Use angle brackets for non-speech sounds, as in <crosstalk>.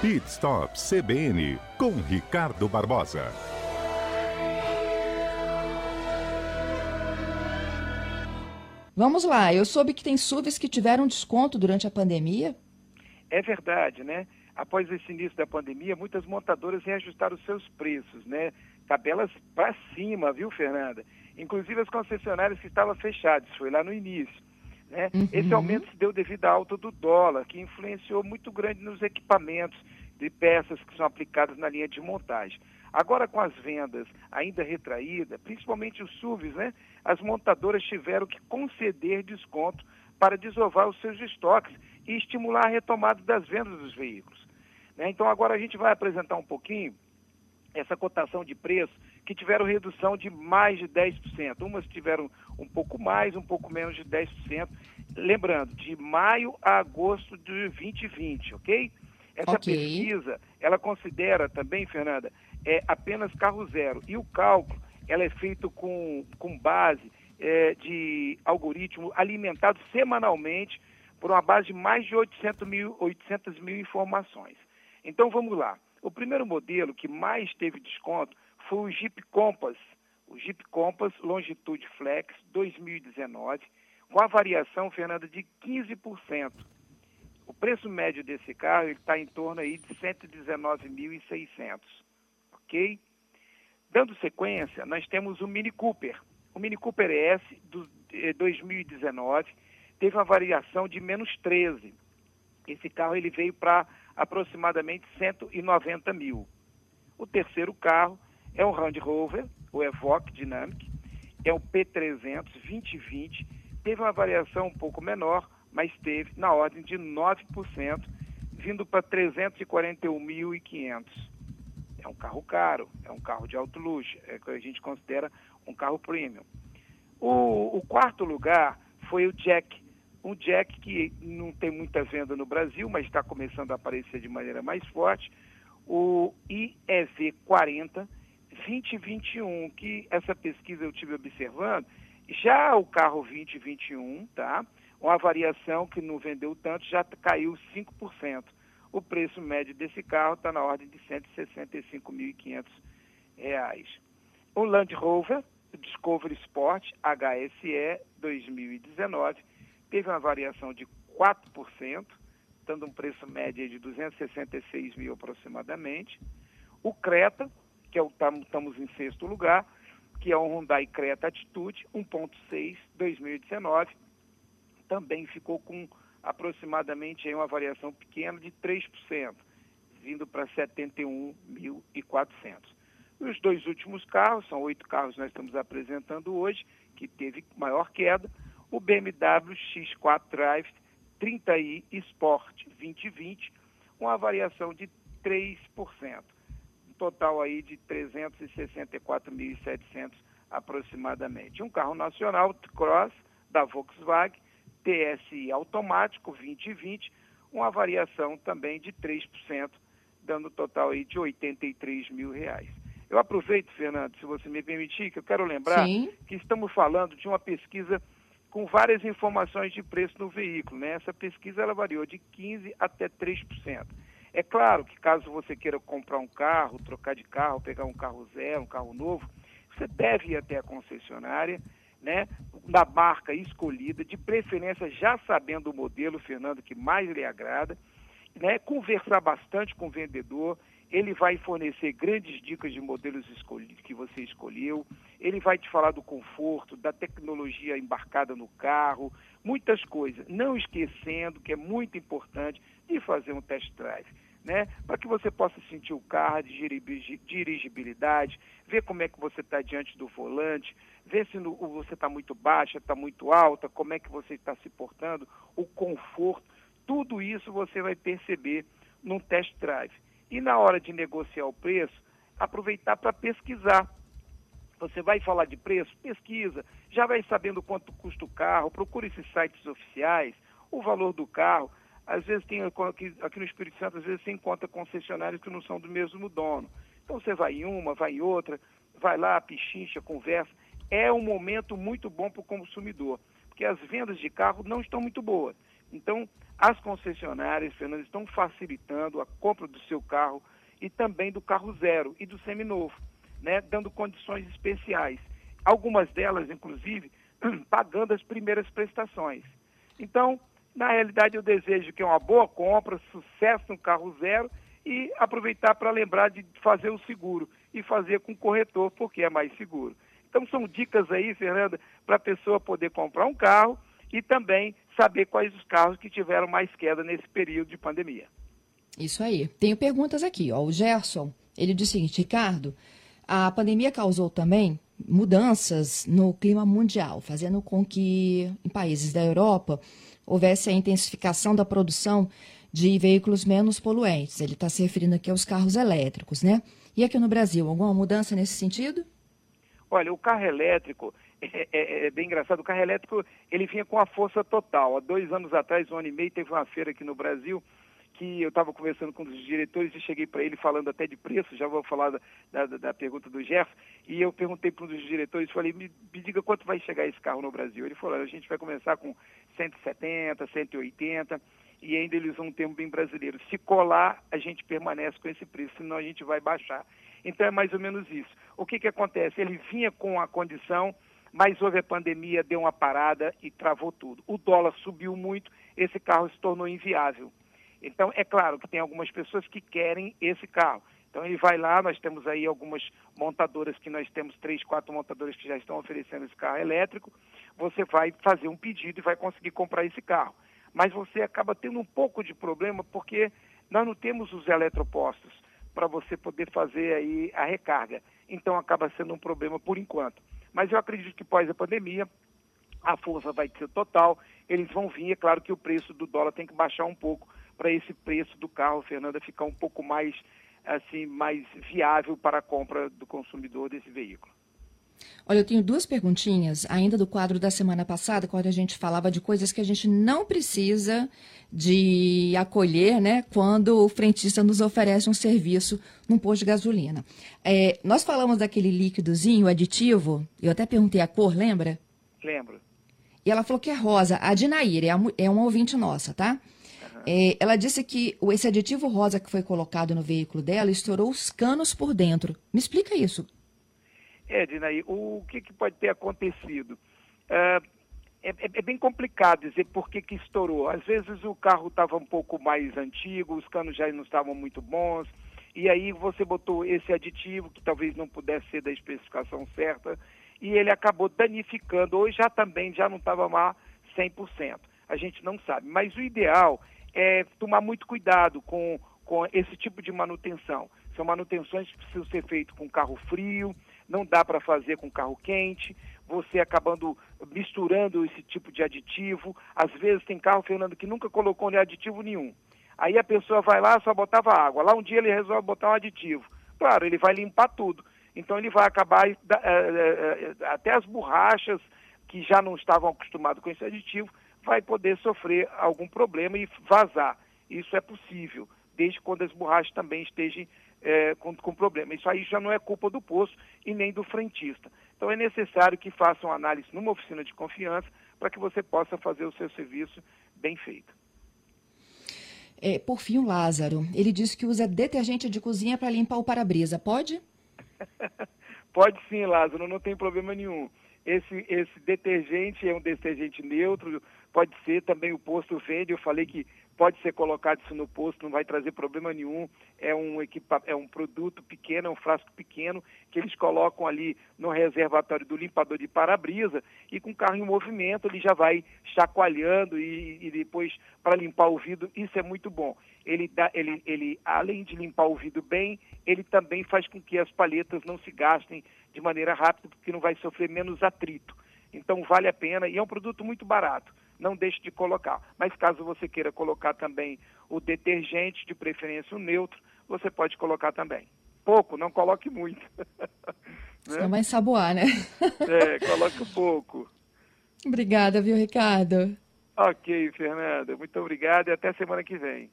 Pit Stop CBN com Ricardo Barbosa. Vamos lá, eu soube que tem SUVs que tiveram desconto durante a pandemia. É verdade, né? Após esse início da pandemia, muitas montadoras reajustaram seus preços, né? Tabelas para cima, viu, Fernanda? Inclusive as concessionárias que estavam fechadas, foi lá no início. Né? Uhum. Esse aumento se deu devido à alta do dólar, que influenciou muito grande nos equipamentos de peças que são aplicadas na linha de montagem. Agora, com as vendas ainda retraídas, principalmente os SUVs, né, as montadoras tiveram que conceder desconto para desovar os seus estoques e estimular a retomada das vendas dos veículos. Né? Então, agora a gente vai apresentar um pouquinho essa cotação de preço que tiveram redução de mais de 10%. Umas tiveram um pouco mais, um pouco menos de 10%. Lembrando, de maio a agosto de 2020, ok? Essa okay. pesquisa, ela considera também, Fernanda, é apenas carro zero. E o cálculo, ela é feito com, com base é, de algoritmo alimentado semanalmente por uma base de mais de 800 mil, 800 mil informações. Então vamos lá. O primeiro modelo que mais teve desconto foi o Jeep Compass, o Jeep Compass Longitude Flex 2019, com a variação, Fernanda, de 15%. O preço médio desse carro está em torno aí de 119.600, ok? Dando sequência, nós temos o Mini Cooper. O Mini Cooper S do 2019 teve uma variação de menos 13. Esse carro ele veio para aproximadamente 190 mil. O terceiro carro é o Land Rover, o Evoque Dynamic, é o P300 2020, teve uma variação um pouco menor, mas teve na ordem de 9%, vindo para 341.500. É um carro caro, é um carro de alto luxo, é que a gente considera um carro premium. O, o quarto lugar foi o Jack, um Jack que não tem muita venda no Brasil, mas está começando a aparecer de maneira mais forte, o IEV 40 2021, que essa pesquisa eu tive observando, já o carro 2021, tá? Uma variação que não vendeu tanto, já caiu 5%. O preço médio desse carro está na ordem de R$ 165.500. O Land Rover Discovery Sport HSE 2019 teve uma variação de 4%, dando um preço médio de 266 mil aproximadamente. O Creta, que é estamos em sexto lugar, que é o Hyundai Creta Attitude 1.6 2019, também ficou com aproximadamente uma variação pequena de 3%, vindo para 71.400. Os dois últimos carros, são oito carros que nós estamos apresentando hoje, que teve maior queda, o BMW X4 Drive 30i Sport 2020, uma variação de 3%. Um total aí de 364.700 aproximadamente. Um carro nacional Cross da Volkswagen TSI automático 2020, uma variação também de 3%, dando total aí de 83 mil reais. Eu aproveito, Fernando, se você me permitir, que eu quero lembrar Sim. que estamos falando de uma pesquisa com várias informações de preço no veículo. Né? Essa pesquisa ela variou de 15% até 3%. É claro que caso você queira comprar um carro, trocar de carro, pegar um carro zero, um carro novo, você deve ir até a concessionária, né, da marca escolhida, de preferência já sabendo o modelo, Fernando, que mais lhe agrada, né, conversar bastante com o vendedor, ele vai fornecer grandes dicas de modelos que você escolheu, ele vai te falar do conforto, da tecnologia embarcada no carro, muitas coisas. Não esquecendo que é muito importante de fazer um test drive. Né? Para que você possa sentir o carro, de dirigibilidade, ver como é que você está diante do volante, ver se no, você está muito baixa, está muito alta, como é que você está se portando, o conforto, tudo isso você vai perceber num test drive. E na hora de negociar o preço, aproveitar para pesquisar. Você vai falar de preço? Pesquisa. Já vai sabendo quanto custa o carro, procure esses sites oficiais, o valor do carro. Às vezes tem aqui, aqui no Espírito Santo, às vezes você encontra concessionários que não são do mesmo dono. Então você vai em uma, vai em outra, vai lá, pichincha, conversa. É um momento muito bom para o consumidor, porque as vendas de carro não estão muito boas. Então, as concessionárias, Fernando, estão facilitando a compra do seu carro e também do carro zero e do seminovo, né, dando condições especiais. Algumas delas, inclusive, <clears throat> pagando as primeiras prestações. Então, na realidade, eu desejo que é uma boa compra, sucesso no carro zero e aproveitar para lembrar de fazer o seguro e fazer com o corretor, porque é mais seguro. Então, são dicas aí, Fernanda, para a pessoa poder comprar um carro e também saber quais os carros que tiveram mais queda nesse período de pandemia. Isso aí. Tenho perguntas aqui. Ó. O Gerson, ele diz o seguinte, Ricardo, a pandemia causou também mudanças no clima mundial, fazendo com que em países da Europa houvesse a intensificação da produção de veículos menos poluentes. Ele está se referindo aqui aos carros elétricos, né? E aqui no Brasil, alguma mudança nesse sentido? Olha, o carro elétrico, <laughs> é, é, é, bem engraçado, o carro elétrico ele vinha com a força total. Há dois anos atrás, um ano e meio, teve uma feira aqui no Brasil que eu estava conversando com os diretores e cheguei para ele falando até de preço, já vou falar da, da, da pergunta do Jeff, e eu perguntei para um dos diretores, falei, me, me, diga quanto vai chegar esse carro no Brasil. Ele falou, a gente vai começar com 170, 180, e ainda eles usam um termo bem brasileiro. Se colar, a gente permanece com esse preço, senão a gente vai baixar. Então é mais ou menos isso. O que, que acontece? Ele vinha com a condição, mas houve a pandemia, deu uma parada e travou tudo. O dólar subiu muito, esse carro se tornou inviável. Então, é claro que tem algumas pessoas que querem esse carro. Então ele vai lá, nós temos aí algumas montadoras que nós temos três, quatro montadoras que já estão oferecendo esse carro elétrico. Você vai fazer um pedido e vai conseguir comprar esse carro. Mas você acaba tendo um pouco de problema porque nós não temos os eletropostos para você poder fazer aí a recarga. Então acaba sendo um problema por enquanto. Mas eu acredito que pós a pandemia a força vai ser total, eles vão vir, é claro que o preço do dólar tem que baixar um pouco para esse preço do carro, Fernanda, ficar um pouco mais assim mais viável para a compra do consumidor desse veículo. Olha, eu tenho duas perguntinhas ainda do quadro da semana passada, quando a gente falava de coisas que a gente não precisa de acolher, né, quando o frentista nos oferece um serviço num posto de gasolina. É, nós falamos daquele líquidozinho aditivo, eu até perguntei a cor, lembra? Lembro. E ela falou que é rosa. A Dinaíra é, é uma ouvinte nossa, tá? É, ela disse que esse aditivo rosa que foi colocado no veículo dela estourou os canos por dentro. Me explica isso. É, Dinaí, o que, que pode ter acontecido? É, é, é, bem complicado dizer por que, que estourou. Às vezes o carro estava um pouco mais antigo, os canos já não estavam muito bons, e aí você botou esse aditivo, que talvez não pudesse ser da especificação certa, e ele acabou danificando, ou já também já não estava lá 100%. A gente não sabe. Mas o ideal é tomar muito cuidado com, com esse tipo de manutenção. São manutenções que precisam ser feitas com carro frio, não dá para fazer com carro quente, você acabando misturando esse tipo de aditivo. Às vezes tem carro, Fernando, que nunca colocou aditivo nenhum. Aí a pessoa vai lá, só botava água. Lá um dia ele resolve botar um aditivo. Claro, ele vai limpar tudo. Então ele vai acabar, é, é, até as borrachas que já não estavam acostumados com esse aditivo, vai poder sofrer algum problema e vazar. Isso é possível, desde quando as borrachas também estejam é, com, com problema. Isso aí já não é culpa do posto e nem do frentista. Então é necessário que façam análise numa oficina de confiança para que você possa fazer o seu serviço bem feito. É, por fim, o Lázaro, ele disse que usa detergente de cozinha para limpar o para-brisa. Pode? <laughs> Pode sim, Lázaro, não tem problema nenhum. Esse, esse detergente é um detergente neutro, pode ser também o posto vende. Eu falei que pode ser colocado isso no posto, não vai trazer problema nenhum. É um, equipa é um produto pequeno, é um frasco pequeno que eles colocam ali no reservatório do limpador de para-brisa e com o carro em movimento ele já vai chacoalhando e, e depois para limpar o vidro, isso é muito bom. Ele, dá, ele, ele, além de limpar o vidro bem, ele também faz com que as palhetas não se gastem de maneira rápida, porque não vai sofrer menos atrito. Então vale a pena e é um produto muito barato não deixe de colocar. Mas caso você queira colocar também o detergente, de preferência o neutro, você pode colocar também. Pouco, não coloque muito. <laughs> Senão né? vai ensaboar, né? <laughs> é, coloque pouco. Obrigada, viu, Ricardo? Ok, Fernanda. Muito obrigado e até semana que vem.